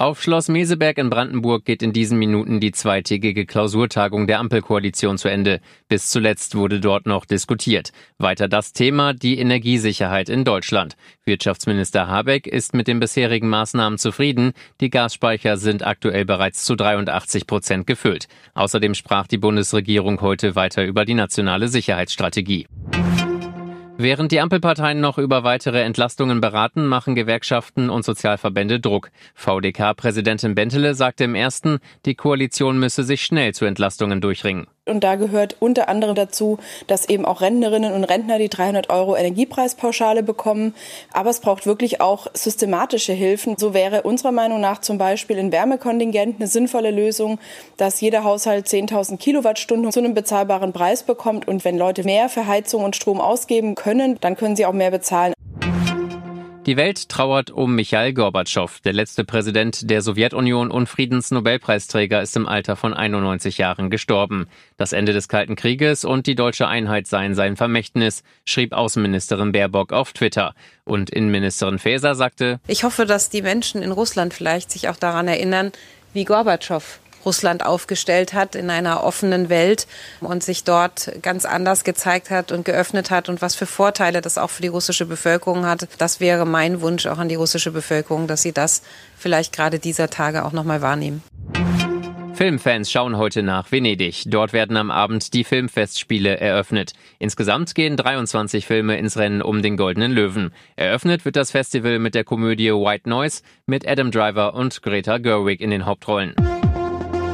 Auf Schloss Meseberg in Brandenburg geht in diesen Minuten die zweitägige Klausurtagung der Ampelkoalition zu Ende. Bis zuletzt wurde dort noch diskutiert. Weiter das Thema die Energiesicherheit in Deutschland. Wirtschaftsminister Habeck ist mit den bisherigen Maßnahmen zufrieden. Die Gasspeicher sind aktuell bereits zu 83 Prozent gefüllt. Außerdem sprach die Bundesregierung heute weiter über die nationale Sicherheitsstrategie. Während die Ampelparteien noch über weitere Entlastungen beraten, machen Gewerkschaften und Sozialverbände Druck. VDK-Präsidentin Bentele sagte im ersten, die Koalition müsse sich schnell zu Entlastungen durchringen. Und da gehört unter anderem dazu, dass eben auch Rentnerinnen und Rentner die 300 Euro Energiepreispauschale bekommen. Aber es braucht wirklich auch systematische Hilfen. So wäre unserer Meinung nach zum Beispiel in Wärmekontingent eine sinnvolle Lösung, dass jeder Haushalt 10.000 Kilowattstunden zu einem bezahlbaren Preis bekommt. Und wenn Leute mehr für Heizung und Strom ausgeben können, dann können sie auch mehr bezahlen. Die Welt trauert um Michail Gorbatschow. Der letzte Präsident der Sowjetunion und Friedensnobelpreisträger ist im Alter von 91 Jahren gestorben. Das Ende des Kalten Krieges und die deutsche Einheit seien sein Vermächtnis, schrieb Außenministerin Baerbock auf Twitter. Und Innenministerin Faeser sagte, Ich hoffe, dass die Menschen in Russland vielleicht sich auch daran erinnern, wie Gorbatschow Russland aufgestellt hat in einer offenen Welt und sich dort ganz anders gezeigt hat und geöffnet hat und was für Vorteile das auch für die russische Bevölkerung hat. Das wäre mein Wunsch auch an die russische Bevölkerung, dass sie das vielleicht gerade dieser Tage auch nochmal wahrnehmen. Filmfans schauen heute nach Venedig. Dort werden am Abend die Filmfestspiele eröffnet. Insgesamt gehen 23 Filme ins Rennen um den Goldenen Löwen. Eröffnet wird das Festival mit der Komödie White Noise mit Adam Driver und Greta Gerwig in den Hauptrollen.